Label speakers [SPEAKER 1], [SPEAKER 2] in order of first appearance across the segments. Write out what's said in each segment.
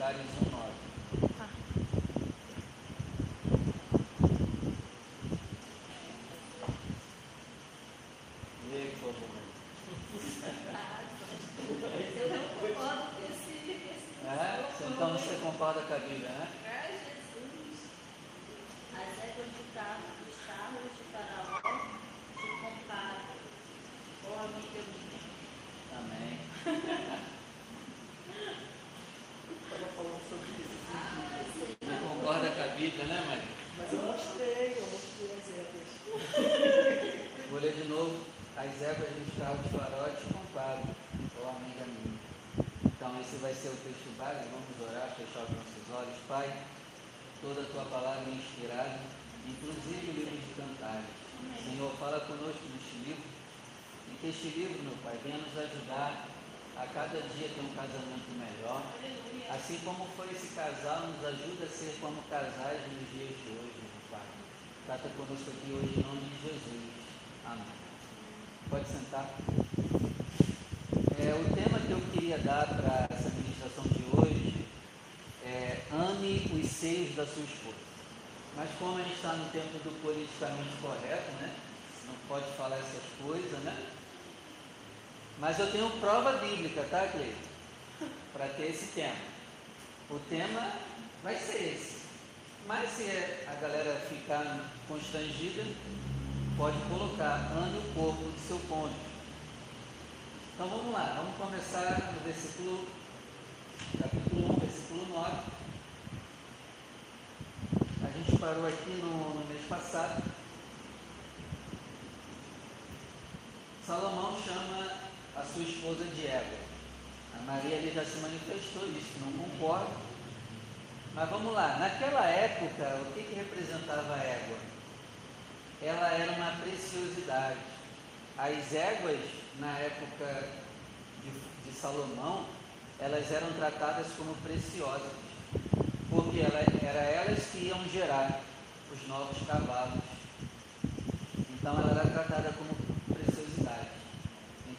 [SPEAKER 1] Cantares 1,9.
[SPEAKER 2] Tá.
[SPEAKER 1] E aí, por favor.
[SPEAKER 3] Eu não concordo com esse. esse
[SPEAKER 1] É? Então você concorda com a Bíblia, né?
[SPEAKER 3] Ah, Jesus. As éguas de carro, dos carros de Faraó se comparam. Homem que eu vi.
[SPEAKER 1] Amém.
[SPEAKER 4] Estava falando sobre isso.
[SPEAKER 1] Você concorda com a Bíblia, né, Maria?
[SPEAKER 4] Mas eu mostrei, eu mostrei as éguas.
[SPEAKER 1] Vou ler de novo. As éguas dos carros de farol te comparam, ó amiga minha. Então, esse vai ser o texto base. Vamos orar, fechar os nossos olhos. Pai, toda a tua palavra é inspirada, inclusive o livro de cantares. Senhor, fala conosco neste livro. E que este livro, meu Pai, venha nos ajudar a cada dia ter um casamento melhor. Assim como foi esse casal, nos ajuda a ser como casais nos dias de hoje, Pai. Trata conosco aqui hoje em nome de Jesus. Amém. Pode sentar. É, o tema que eu queria dar para essa ministração de hoje é ame os seios da sua esposa. Mas como a gente está no tempo do politicamente correto, né? Não pode falar essas coisas, né? Mas eu tenho prova bíblica, tá, Cleiton? Para ter esse tema. O tema vai ser esse. Mas se a galera ficar constrangida, pode colocar ame o corpo do seu cônjuge. Então vamos lá, vamos começar no versículo, capítulo 1, versículo 9. A gente parou aqui no, no mês passado. Salomão chama a sua esposa égua. A Maria ali já se manifestou, disse que não concorda. Mas vamos lá, naquela época, o que, que representava a égua? Ela era uma preciosidade. As éguas, na época de, de Salomão, elas eram tratadas como preciosas, porque ela, era elas que iam gerar os novos cavalos. Então ela era tratada como.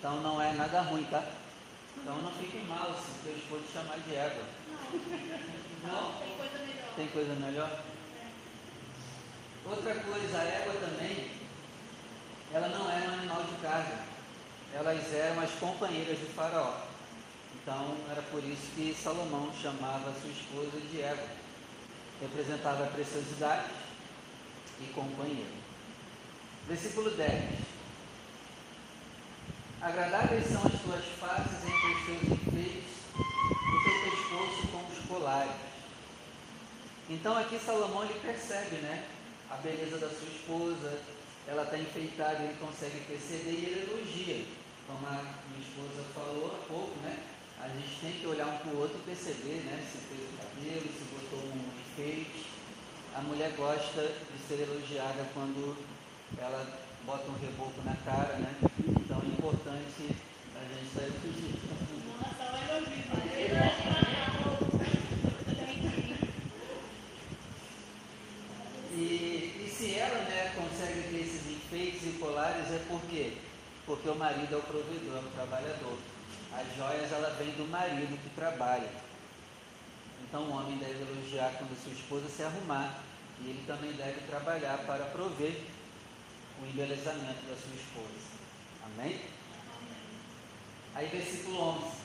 [SPEAKER 1] Então não é nada ruim, tá? Então não fiquem mal se teu esposo te chamar de égua. Não?
[SPEAKER 3] Tem coisa melhor.
[SPEAKER 1] Tem coisa melhor? Outra coisa, a égua também, ela não era um animal de carga. Elas eram as companheiras do faraó. Então era por isso que Salomão chamava a sua esposa de égua. Representava a preciosidade e companheiro. Versículo 10. Agradáveis são as tuas faces entre os teus enfeites, o teu pescoço com os colares. Então aqui Salomão ele percebe, né? A beleza da sua esposa, ela está enfeitada, ele consegue perceber e ele elogia. Como a minha esposa falou há pouco, né? A gente tem que olhar um para o outro e perceber, né? Se fez o cabelo, se botou um enfeite. A mulher gosta de ser elogiada quando ela bota um reboco na cara, né? Importante a gente
[SPEAKER 3] olha o vídeo.
[SPEAKER 1] E, e se ela né, consegue ter esses enfeites e colares é por quê? Porque o marido é o provedor, é o trabalhador. As joias ela vem do marido que trabalha. Então o homem deve elogiar quando sua esposa se arrumar. E ele também deve trabalhar para prover o embelezamento da sua esposa. Amém? Aí versículo 11.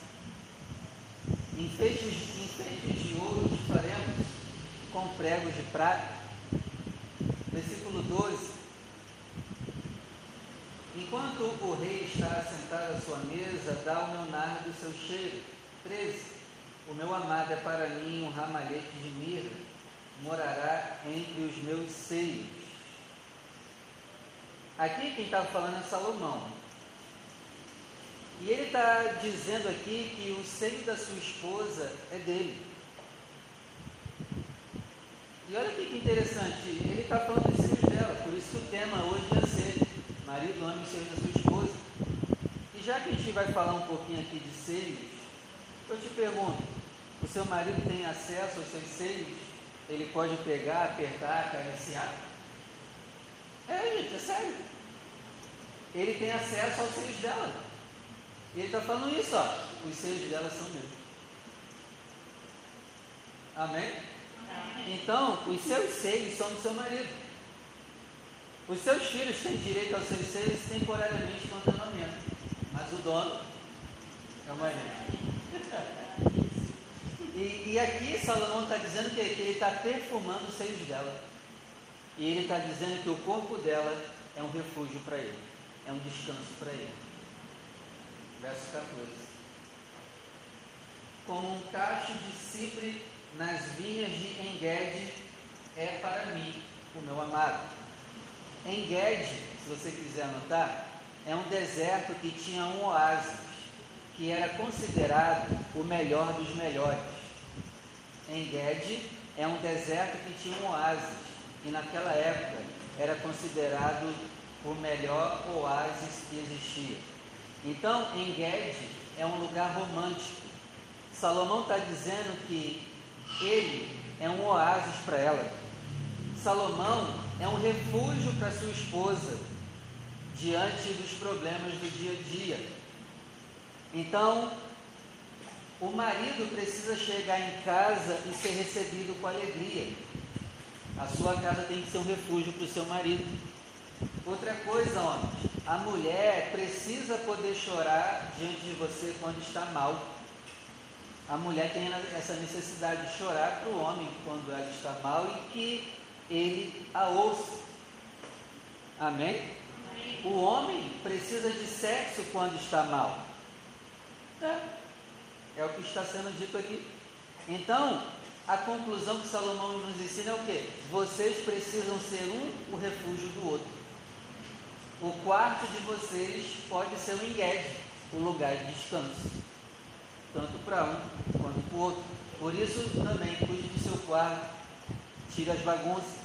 [SPEAKER 1] Enfeites, enfeites de ouro faremos com pregos de prata. Versículo 12. Enquanto o rei está sentado à sua mesa, dá o meu nardo o seu cheiro. 13. O meu amado é para mim um ramalhete de mirra, morará entre os meus seios. Aqui quem estava falando é Salomão. E ele está dizendo aqui que o seio da sua esposa é dele. E olha que interessante, ele está falando dos seios dela, por isso que o tema hoje vai ser marido ame os seios da sua esposa. E já que a gente vai falar um pouquinho aqui de seios, eu te pergunto, o seu marido tem acesso aos seus seios? Ele pode pegar, apertar, acariciar? É, gente, é sério. Ele tem acesso aos seios dela. E ele está falando isso, ó. Os seios dela são meus. Amém? Então, os seus seios são do seu marido. Os seus filhos têm direito aos seus seios temporariamente com treinamento, mas o dono é o marido. E, e aqui Salomão está dizendo que, que ele está perfumando os seios dela. E ele está dizendo que o corpo dela é um refúgio para ele, é um descanso para ele. Verso 14. Como um cacho de cipre nas vinhas de Engede é para mim, o meu amado. Engede, se você quiser anotar, é um deserto que tinha um oásis, que era considerado o melhor dos melhores. Engede é um deserto que tinha um oásis, e naquela época era considerado o melhor oásis que existia. Então, Engede é um lugar romântico. Salomão está dizendo que ele é um oásis para ela. Salomão é um refúgio para sua esposa diante dos problemas do dia a dia. Então, o marido precisa chegar em casa e ser recebido com alegria. A sua casa tem que ser um refúgio para o seu marido. Outra coisa, homens, a mulher precisa poder chorar diante de você quando está mal. A mulher tem essa necessidade de chorar para o homem quando ela está mal e que ele a ouça. Amém? O homem precisa de sexo quando está mal. É, é o que está sendo dito aqui. Então, a conclusão que Salomão nos ensina é o quê? Vocês precisam ser um o refúgio do outro. O quarto de vocês pode ser um enguede, o lugar de descanso. Tanto para um quanto para o outro. Por isso também cuide do seu quarto, tire as bagunças.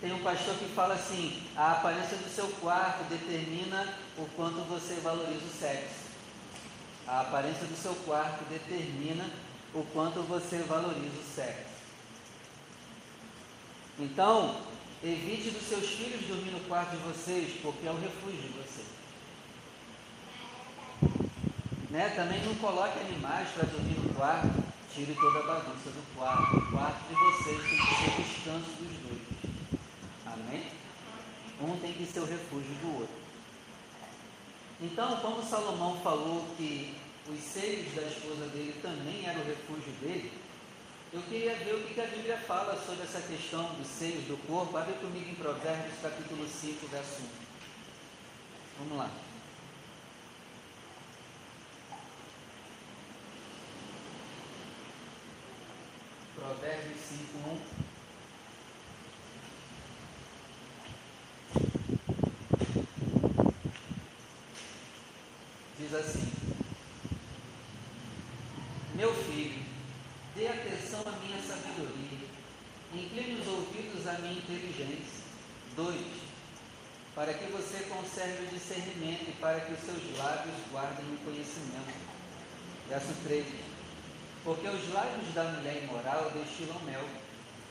[SPEAKER 1] Tem um pastor que fala assim: a aparência do seu quarto determina o quanto você valoriza o sexo. A aparência do seu quarto determina o quanto você valoriza o sexo. Então, evite dos seus filhos dormir no quarto de vocês, porque é o refúgio de vocês. Né? Também não coloque animais para dormir no quarto, tire toda a bagunça do quarto. O quarto de vocês tem que ser o descanso dos dois. Amém? Um tem que ser o refúgio do outro. Então, como Salomão falou que os seios da esposa dele também eram o refúgio dele, eu queria ver o que a Bíblia fala sobre essa questão dos seios do corpo. Abre comigo em Provérbios capítulo 5, verso 1. Vamos lá. Provérbios 5, 1. diz assim: Meu filho, dê atenção à minha sabedoria, incline os inteligência. 2. Para que você conserve o discernimento e para que os seus lábios guardem o conhecimento. Verso 3. Porque os lábios da mulher imoral destilam mel,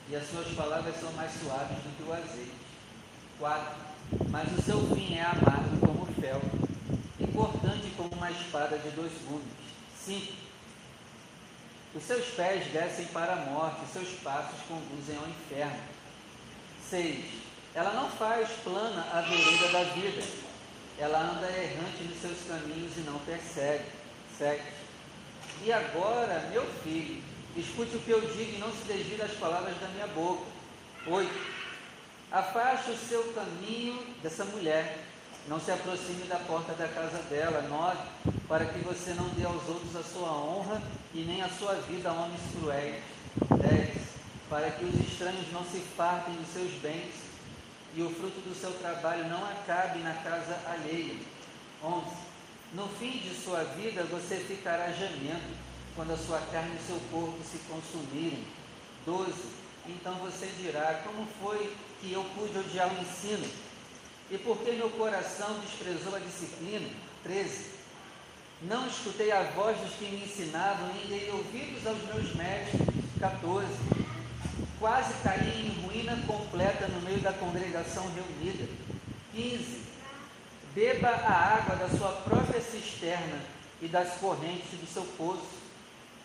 [SPEAKER 1] e as suas palavras são mais suaves do que o azeite. 4. Mas o seu fim é amargo como fel cortante como uma espada de dois gumes. 5. Os seus pés descem para a morte, os seus passos conduzem ao inferno. 6. Ela não faz plana a vereda da vida. Ela anda errante nos seus caminhos e não persegue. 7. E agora, meu filho, escute o que eu digo e não se desvie das palavras da minha boca. 8. Afaste o seu caminho dessa mulher não se aproxime da porta da casa dela. 9. Para que você não dê aos outros a sua honra e nem a sua vida a homens cruéis. 10. Para que os estranhos não se fartem dos seus bens e o fruto do seu trabalho não acabe na casa alheia. 11. No fim de sua vida você ficará gemendo quando a sua carne e seu corpo se consumirem. 12. Então você dirá: Como foi que eu pude odiar o ensino? E porque meu coração desprezou a disciplina? 13. Não escutei a voz dos que me ensinavam, nem dei ouvidos aos meus mestres. 14. Quase caí em ruína completa no meio da congregação reunida. 15. Beba a água da sua própria cisterna e das correntes do seu poço.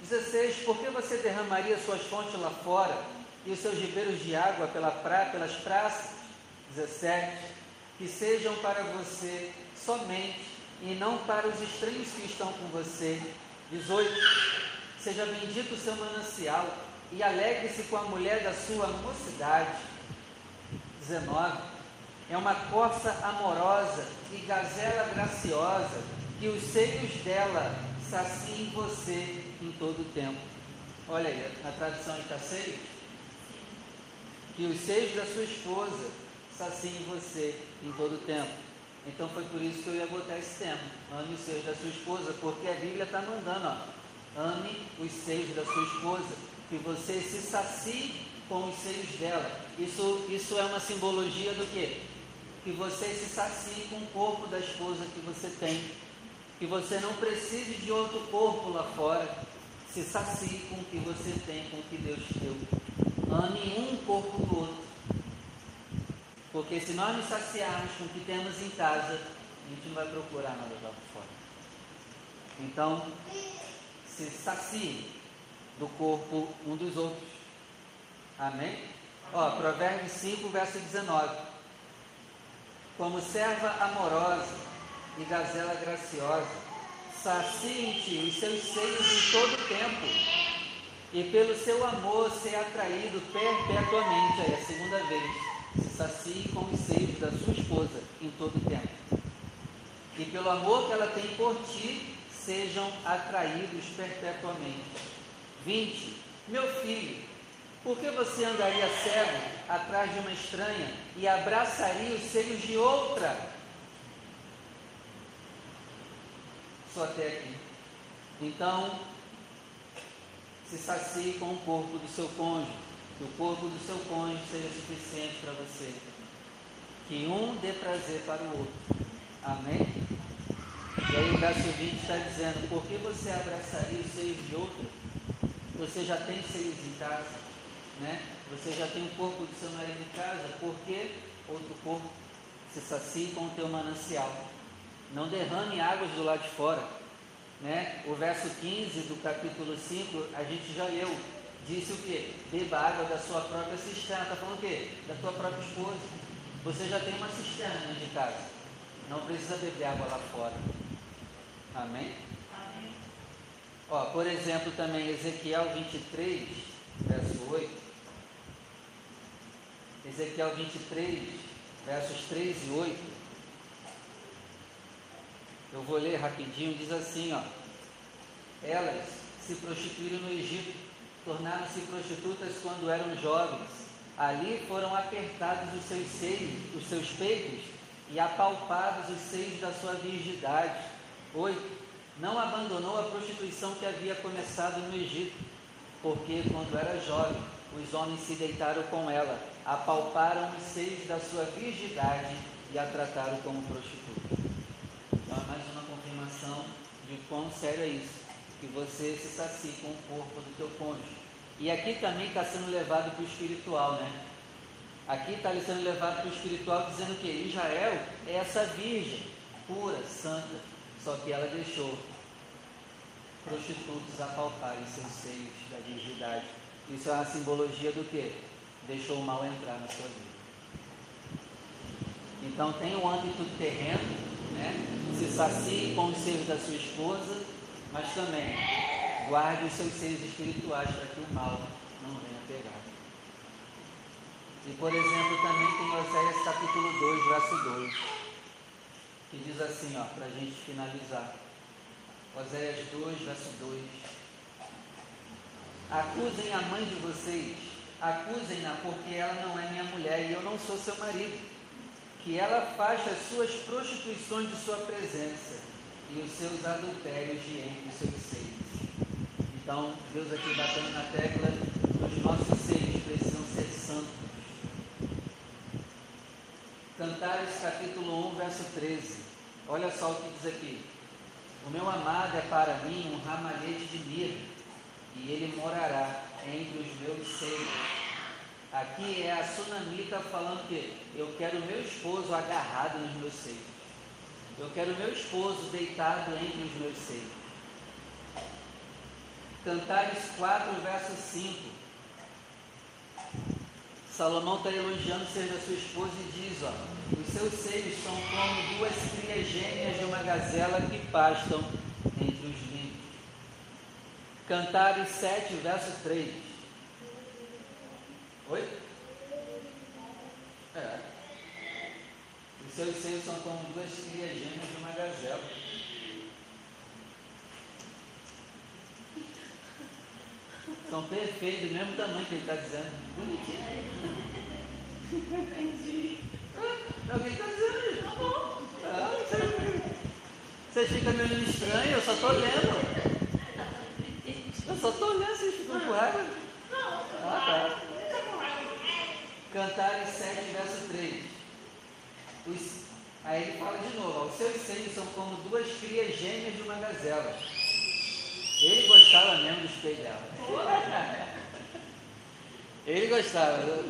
[SPEAKER 1] 16. Por que você derramaria suas fontes lá fora e os seus ribeiros de água pela pra, pelas praças? 17. Que sejam para você somente e não para os estranhos que estão com você. 18. Seja bendito o seu manancial e alegre-se com a mulher da sua mocidade. 19. É uma corça amorosa e gazela graciosa, que os seios dela saciem você em todo o tempo. Olha aí, na tradução está seio. Que os seios da sua esposa saciem você em todo o tempo. Então foi por isso que eu ia botar esse tema. Ame os seios da sua esposa, porque a Bíblia está mandando, ó. Ame os seios da sua esposa, que você se sacie com os seios dela. Isso, isso é uma simbologia do quê? Que você se sacie com o corpo da esposa que você tem. Que você não precise de outro corpo lá fora. Se sacie com o que você tem, com o que Deus te deu. Ame um corpo do outro. Porque se nós nos saciarmos com o que temos em casa, a gente não vai procurar nada lá fora. Então, se sacie do corpo um dos outros. Amém? Ó, Provérbios 5, verso 19. Como serva amorosa e gazela graciosa, saciem-te os seus seios em todo tempo, e pelo seu amor ser atraído perpetuamente. Aí, a segunda vez se sacie com os seios da sua esposa em todo o tempo. E pelo amor que ela tem por ti, sejam atraídos perpetuamente. 20. Meu filho, por que você andaria cego atrás de uma estranha e abraçaria os seios de outra? Só até aqui. Então, se sacie com o corpo do seu cônjuge que o corpo do seu cônjuge seja suficiente para você. Que um dê prazer para o outro. Amém? Aí o verso 20 está dizendo, por que você abraçaria os seios de outro? Você já tem seios em casa, né? Você já tem o corpo do seu marido em casa, por que outro corpo se sacie com o teu manancial? Não derrame águas do lado de fora. Né? O verso 15 do capítulo 5, a gente já leu disse o quê? Beba água da sua própria cisterna. Está falando o quê? Da tua própria esposa. Você já tem uma cisterna de casa. Não precisa beber água lá fora. Amém? Amém. Ó, por exemplo, também Ezequiel 23, verso 8. Ezequiel 23, versos 3 e 8. Eu vou ler rapidinho, diz assim, ó. Elas se prostituíram no Egito tornaram-se prostitutas quando eram jovens. Ali foram apertados os seus seios, os seus peitos, e apalpados os seios da sua virgindade. 8. Não abandonou a prostituição que havia começado no Egito, porque quando era jovem, os homens se deitaram com ela, apalparam os seios da sua virgindade e a trataram como prostituta. Então é mais uma confirmação de quão sério é isso, que você se sacie com o corpo do teu cônjuge. E aqui também está sendo levado para o espiritual, né? Aqui está sendo levado para o espiritual dizendo que Israel é essa virgem pura, santa, só que ela deixou prostitutos apalparem seus seios da virgindade. Isso é uma simbologia do que? Deixou o mal entrar na sua vida. Então tem um âmbito terreno, né? Se sacie com os seios da sua esposa, mas também guarde os seus seios espirituais para que o mal não venha pegar. E por exemplo, também tem Oséias capítulo 2, verso 2, que diz assim, ó, para a gente finalizar. Oséias 2, verso 2. Acusem a mãe de vocês, acusem-na porque ela não é minha mulher e eu não sou seu marido. Que ela faça as suas prostituições de sua presença e os seus adultérios de entre os seus seios. Então, Deus aqui batendo na tecla, os nossos seios precisam ser santos. Cantares capítulo 1, verso 13. Olha só o que diz aqui. O meu amado é para mim um ramalhete de mirra, e ele morará entre os meus seios. Aqui é a sunamita falando que eu quero meu esposo agarrado nos meus seios. Eu quero meu esposo deitado entre os meus seios. Cantares 4, verso 5. Salomão está elogiando ser da sua esposa e diz: ó, os seus seios são como duas crias gêmeas de uma gazela que pastam entre os limpos. Cantares 7, verso 3. Oi? É. Os seus seios são como duas crias gêmeas de uma gazela. São perfeitos, do mesmo tamanho que ele está dizendo. Bonitinho. Entendi. É o que ele está dizendo. Tá bom. Ah, vocês ficam me olhando estranho, eu só estou lendo. Eu só estou olhando, vocês ficam com raiva. Ah, tá. Cantares 7, verso 3. Os, aí ele fala de novo: os seus seios são como duas crias gêmeas de uma gazela. Ele gostava mesmo do espelho dela. Ele gostava.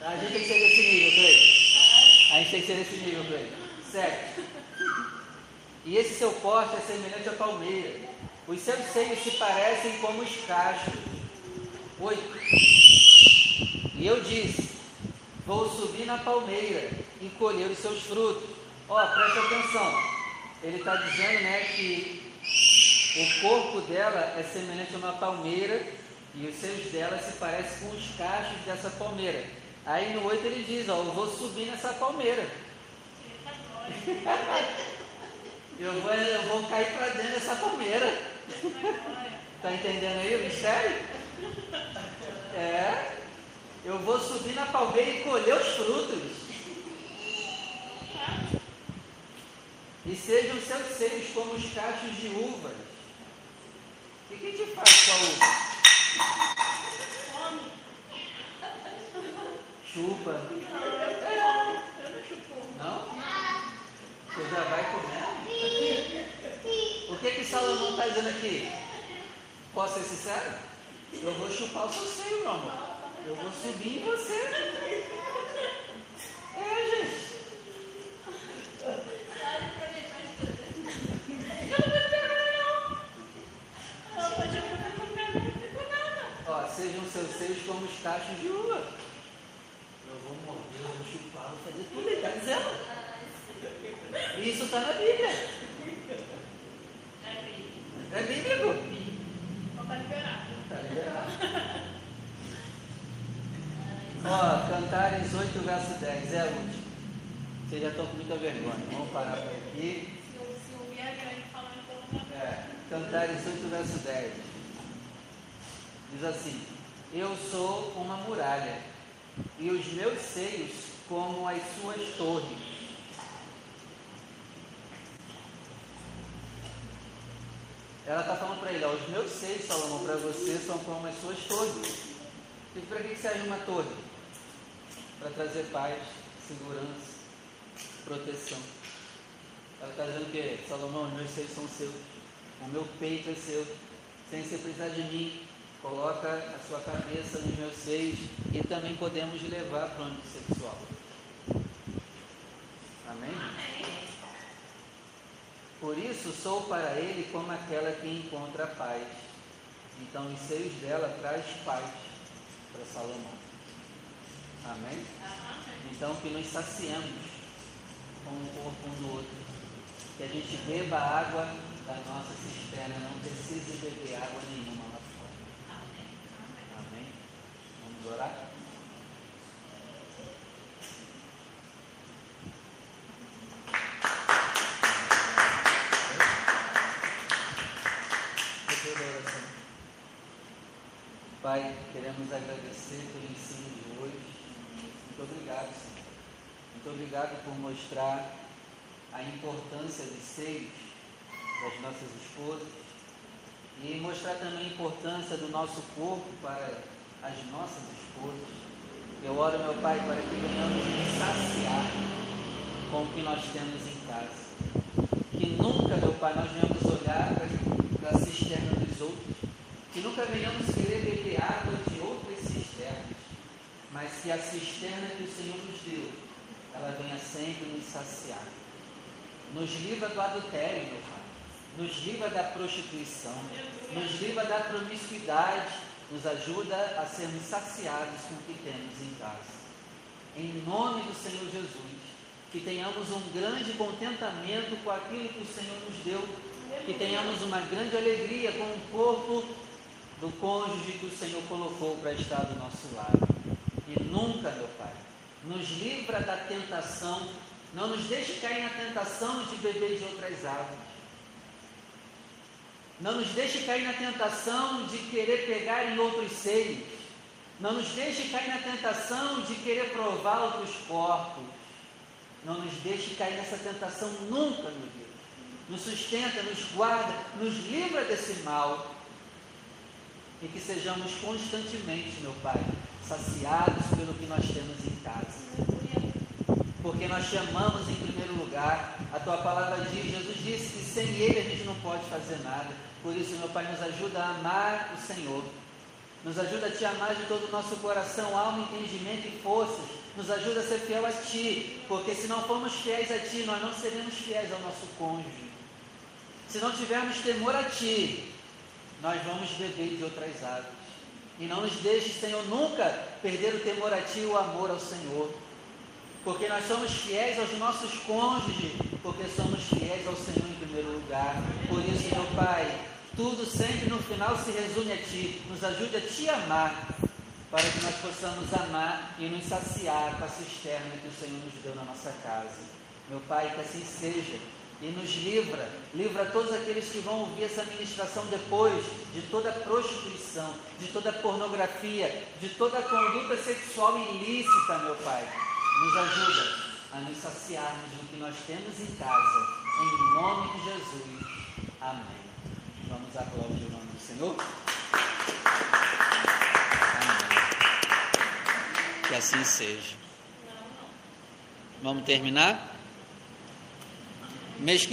[SPEAKER 1] A gente tem que ser desse nível, Cleide. A gente tem que ser desse nível, Cleide. Certo. E esse seu porte é semelhante à palmeira. Os seus seios se parecem como os cachos. Oito. E eu disse: Vou subir na palmeira e colher os seus frutos. Ó, oh, preste atenção. Ele está dizendo né, que o corpo dela é semelhante a uma palmeira e os seios dela se parecem com os cachos dessa palmeira. Aí no 8 ele diz, ó, eu vou subir nessa palmeira. eu, vou, eu vou cair para dentro dessa palmeira. Está entendendo aí o mistério? É. Eu vou subir na palmeira e colher os frutos. E sejam seus seios como os cachos de o que, gente faz com a uva? Chupa. Não? Você já vai comendo? O que que Salomão está dizendo aqui? Posso ser sincero? Eu vou chupar o seu seio, meu amor. Eu vou subir em você. É, gente. sejam seus cachos de uva. Eu vou morder, eu vou chupar, vou fazer tudo, ele está dizendo. Isso está na Bíblia. É bíblico.
[SPEAKER 3] Está liberado.
[SPEAKER 1] Está liberado. Ó, Cantares 8, verso 10. É a última. Vocês já estão com muita vergonha. Vamos parar por aqui.
[SPEAKER 3] Se o é grande falando em
[SPEAKER 1] É, Cantares 8, verso 10. Diz assim: Eu sou uma muralha, e os meus seios como as suas torres. Ela está falando para ele: ó, Os meus seios, Salomão, para você são como as suas torres. E para que serve uma torre? Para trazer paz, segurança, proteção. Ela está dizendo que, Salomão, os meus seios são seus, o meu peito é seu, sem você precisar de mim, coloca a sua cabeça nos meus seios e também podemos levar para o âmbito sexual. Amém? Por isso sou para ele como aquela que encontra paz. Então os seios dela traz paz para Salomão. Amém? Então que nos saciemos com um corpo um do outro. Que a gente beba água da nossa cisterna, não precise beber água nenhuma Orar? Pai, queremos agradecer pelo ensino de hoje. Muito obrigado, Senhor. Muito obrigado por mostrar a importância dos seios das nossas esposas e mostrar também a importância do nosso corpo para as nossas esposas. Eu oro, meu Pai, para que venhamos nos saciar com o que nós temos em casa. Que nunca, meu Pai, nós venhamos olhar para a cisterna dos outros. Que nunca venhamos querer beber água de outras cisternas. Mas que a cisterna que o Senhor nos deu, ela venha sempre nos saciar. Nos livra do adultério, meu Pai. nos livra da prostituição, nos livra da promiscuidade, nos ajuda a sermos saciados com o que temos em casa. Em nome do Senhor Jesus, que tenhamos um grande contentamento com aquilo que o Senhor nos deu, que tenhamos uma grande alegria com o corpo do cônjuge que o Senhor colocou para estar do nosso lado. E nunca, meu Pai, nos livra da tentação, não nos deixe cair na tentação de beber de outras águas. Não nos deixe cair na tentação de querer pegar em outros seios. Não nos deixe cair na tentação de querer provar outros corpos. Não nos deixe cair nessa tentação nunca, meu Deus. Nos sustenta, nos guarda, nos livra desse mal. E que sejamos constantemente, meu Pai, saciados pelo que nós temos em casa. Porque nós te amamos em primeiro lugar. A tua palavra diz, Jesus disse que sem Ele a gente não pode fazer nada. Por isso, meu Pai, nos ajuda a amar o Senhor. Nos ajuda a te amar de todo o nosso coração, alma, entendimento e forças. Nos ajuda a ser fiel a Ti. Porque se não formos fiéis a Ti, nós não seremos fiéis ao nosso cônjuge. Se não tivermos temor a Ti, nós vamos beber de outras águas. E não nos deixe, Senhor, nunca perder o temor a Ti e o amor ao Senhor. Porque nós somos fiéis aos nossos cônjuges, porque somos fiéis ao Senhor em primeiro lugar. Por isso, meu Pai, tudo sempre no final se resume a Ti. Nos ajude a Te amar, para que nós possamos amar e nos saciar com a cisterna que o Senhor nos deu na nossa casa. Meu Pai, que assim seja e nos livra, livra todos aqueles que vão ouvir essa ministração depois de toda prostituição, de toda pornografia, de toda conduta sexual ilícita, meu Pai. Nos ajuda a nos saciarmos do que nós temos em casa, em nome de Jesus. Amém. Vamos aplaudir o nome do Senhor. Amém. Que assim seja. Vamos terminar? Mês que